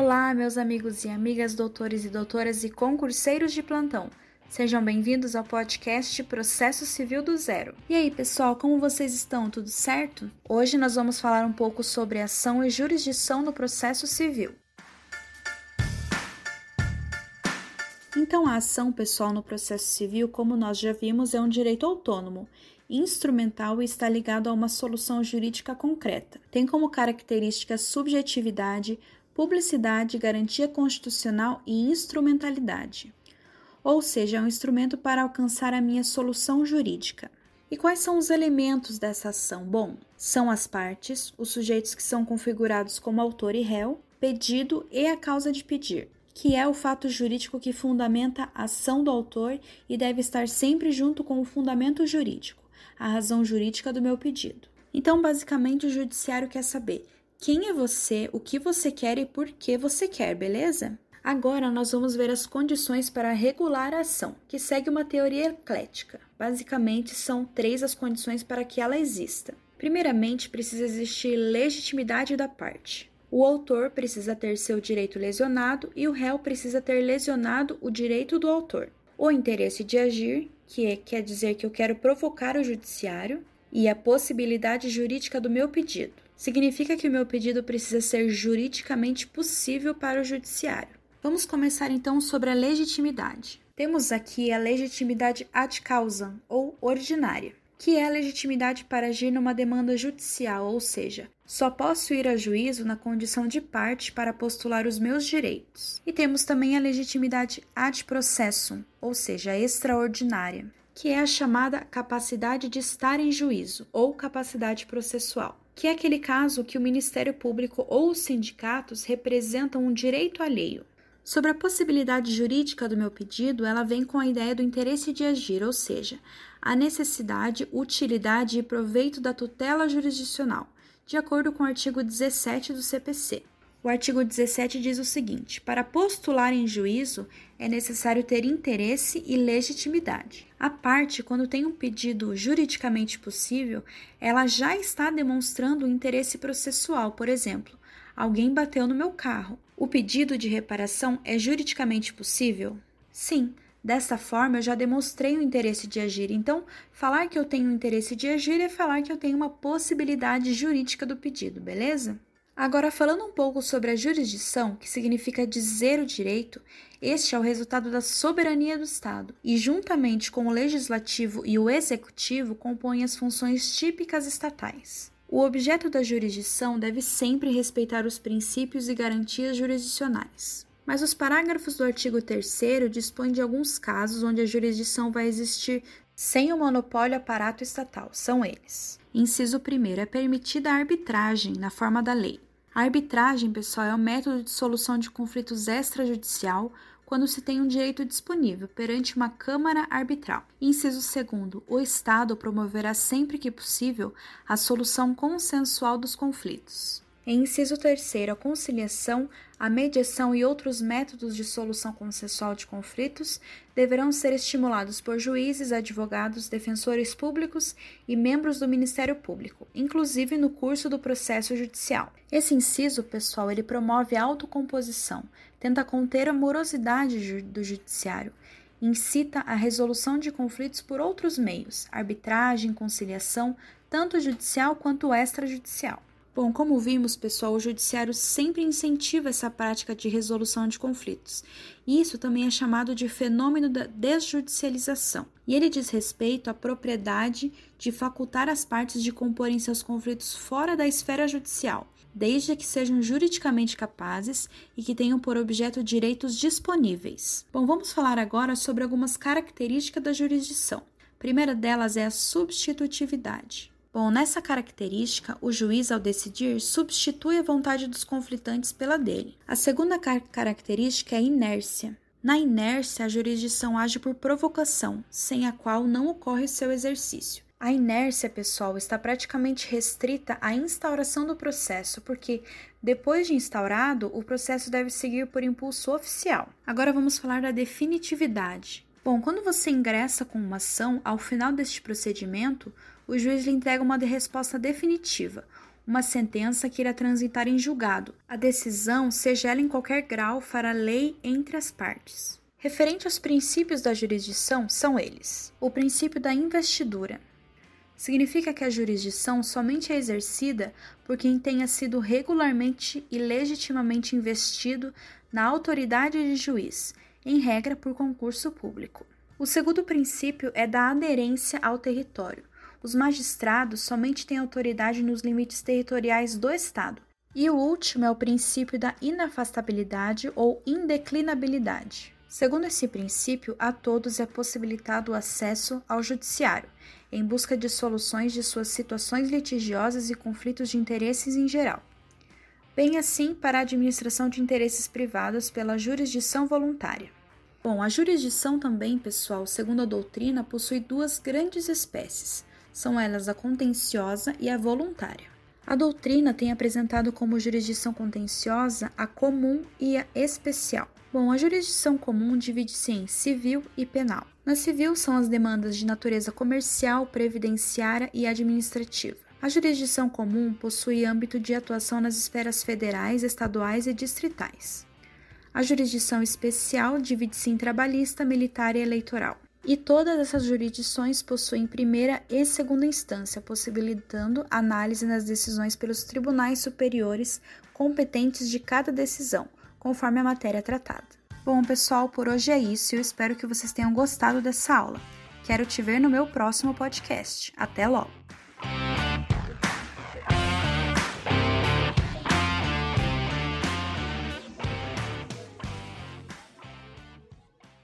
Olá, meus amigos e amigas, doutores e doutoras e concurseiros de plantão. Sejam bem-vindos ao podcast Processo Civil do Zero. E aí, pessoal, como vocês estão? Tudo certo? Hoje nós vamos falar um pouco sobre ação e jurisdição no processo civil. Então, a ação pessoal no processo civil, como nós já vimos, é um direito autônomo, instrumental e está ligado a uma solução jurídica concreta. Tem como características subjetividade, publicidade, garantia constitucional e instrumentalidade. Ou seja, é um instrumento para alcançar a minha solução jurídica. E quais são os elementos dessa ação? Bom, são as partes, os sujeitos que são configurados como autor e réu, pedido e a causa de pedir, que é o fato jurídico que fundamenta a ação do autor e deve estar sempre junto com o fundamento jurídico, a razão jurídica do meu pedido. Então, basicamente, o judiciário quer saber quem é você, o que você quer e por que você quer, beleza? Agora nós vamos ver as condições para regular a ação, que segue uma teoria eclética. Basicamente, são três as condições para que ela exista. Primeiramente, precisa existir legitimidade da parte. O autor precisa ter seu direito lesionado e o réu precisa ter lesionado o direito do autor. O interesse de agir, que é, quer dizer que eu quero provocar o judiciário, e a possibilidade jurídica do meu pedido significa que o meu pedido precisa ser juridicamente possível para o judiciário. Vamos começar então sobre a legitimidade. Temos aqui a legitimidade ad causa ou ordinária, que é a legitimidade para agir numa demanda judicial, ou seja, só posso ir a juízo na condição de parte para postular os meus direitos. E temos também a legitimidade ad processum, ou seja, extraordinária, que é a chamada capacidade de estar em juízo ou capacidade processual que é aquele caso que o Ministério Público ou os sindicatos representam um direito alheio. Sobre a possibilidade jurídica do meu pedido, ela vem com a ideia do interesse de agir, ou seja, a necessidade, utilidade e proveito da tutela jurisdicional, de acordo com o artigo 17 do CPC. O artigo 17 diz o seguinte: para postular em juízo é necessário ter interesse e legitimidade. A parte, quando tem um pedido juridicamente possível, ela já está demonstrando interesse processual. Por exemplo, alguém bateu no meu carro. O pedido de reparação é juridicamente possível? Sim. Dessa forma, eu já demonstrei o interesse de agir. Então, falar que eu tenho interesse de agir é falar que eu tenho uma possibilidade jurídica do pedido, beleza? Agora, falando um pouco sobre a jurisdição, que significa dizer o direito, este é o resultado da soberania do Estado e, juntamente com o legislativo e o executivo, compõe as funções típicas estatais. O objeto da jurisdição deve sempre respeitar os princípios e garantias jurisdicionais. Mas os parágrafos do artigo 3 dispõem de alguns casos onde a jurisdição vai existir sem o monopólio aparato estatal. São eles. Inciso 1 é permitida a arbitragem na forma da lei. A arbitragem, pessoal, é um método de solução de conflitos extrajudicial quando se tem um direito disponível perante uma Câmara Arbitral. Inciso 2. O Estado promoverá sempre que possível a solução consensual dos conflitos. Em inciso 3, a conciliação, a mediação e outros métodos de solução consensual de conflitos deverão ser estimulados por juízes, advogados, defensores públicos e membros do Ministério Público, inclusive no curso do processo judicial. Esse inciso, pessoal, ele promove a autocomposição, tenta conter a morosidade do judiciário, incita a resolução de conflitos por outros meios, arbitragem, conciliação, tanto judicial quanto extrajudicial. Bom, como vimos, pessoal, o judiciário sempre incentiva essa prática de resolução de conflitos. Isso também é chamado de fenômeno da desjudicialização. E ele diz respeito à propriedade de facultar as partes de comporem seus conflitos fora da esfera judicial, desde que sejam juridicamente capazes e que tenham por objeto direitos disponíveis. Bom, vamos falar agora sobre algumas características da jurisdição. A primeira delas é a substitutividade. Bom, nessa característica, o juiz, ao decidir, substitui a vontade dos conflitantes pela dele. A segunda car característica é inércia. Na inércia, a jurisdição age por provocação, sem a qual não ocorre seu exercício. A inércia, pessoal, está praticamente restrita à instauração do processo, porque depois de instaurado, o processo deve seguir por impulso oficial. Agora vamos falar da definitividade. Bom, quando você ingressa com uma ação, ao final deste procedimento, o juiz lhe entrega uma resposta definitiva, uma sentença que irá transitar em julgado. A decisão, seja ela em qualquer grau, fará lei entre as partes. Referente aos princípios da jurisdição, são eles: o princípio da investidura. Significa que a jurisdição somente é exercida por quem tenha sido regularmente e legitimamente investido na autoridade de juiz, em regra por concurso público. O segundo princípio é da aderência ao território. Os magistrados somente têm autoridade nos limites territoriais do Estado. E o último é o princípio da inafastabilidade ou indeclinabilidade. Segundo esse princípio, a todos é possibilitado o acesso ao judiciário, em busca de soluções de suas situações litigiosas e conflitos de interesses em geral. Bem assim para a administração de interesses privados pela jurisdição voluntária. Bom, a jurisdição também, pessoal, segundo a doutrina, possui duas grandes espécies. São elas a contenciosa e a voluntária. A doutrina tem apresentado como jurisdição contenciosa a comum e a especial. Bom, a jurisdição comum divide-se em civil e penal. Na civil são as demandas de natureza comercial, previdenciária e administrativa. A jurisdição comum possui âmbito de atuação nas esferas federais, estaduais e distritais. A jurisdição especial divide-se em trabalhista, militar e eleitoral. E todas essas jurisdições possuem primeira e segunda instância, possibilitando análise nas decisões pelos tribunais superiores competentes de cada decisão, conforme a matéria tratada. Bom, pessoal, por hoje é isso eu espero que vocês tenham gostado dessa aula. Quero te ver no meu próximo podcast. Até logo!